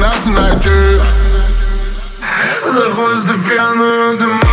нас в надежд Захвост до пьяную дыму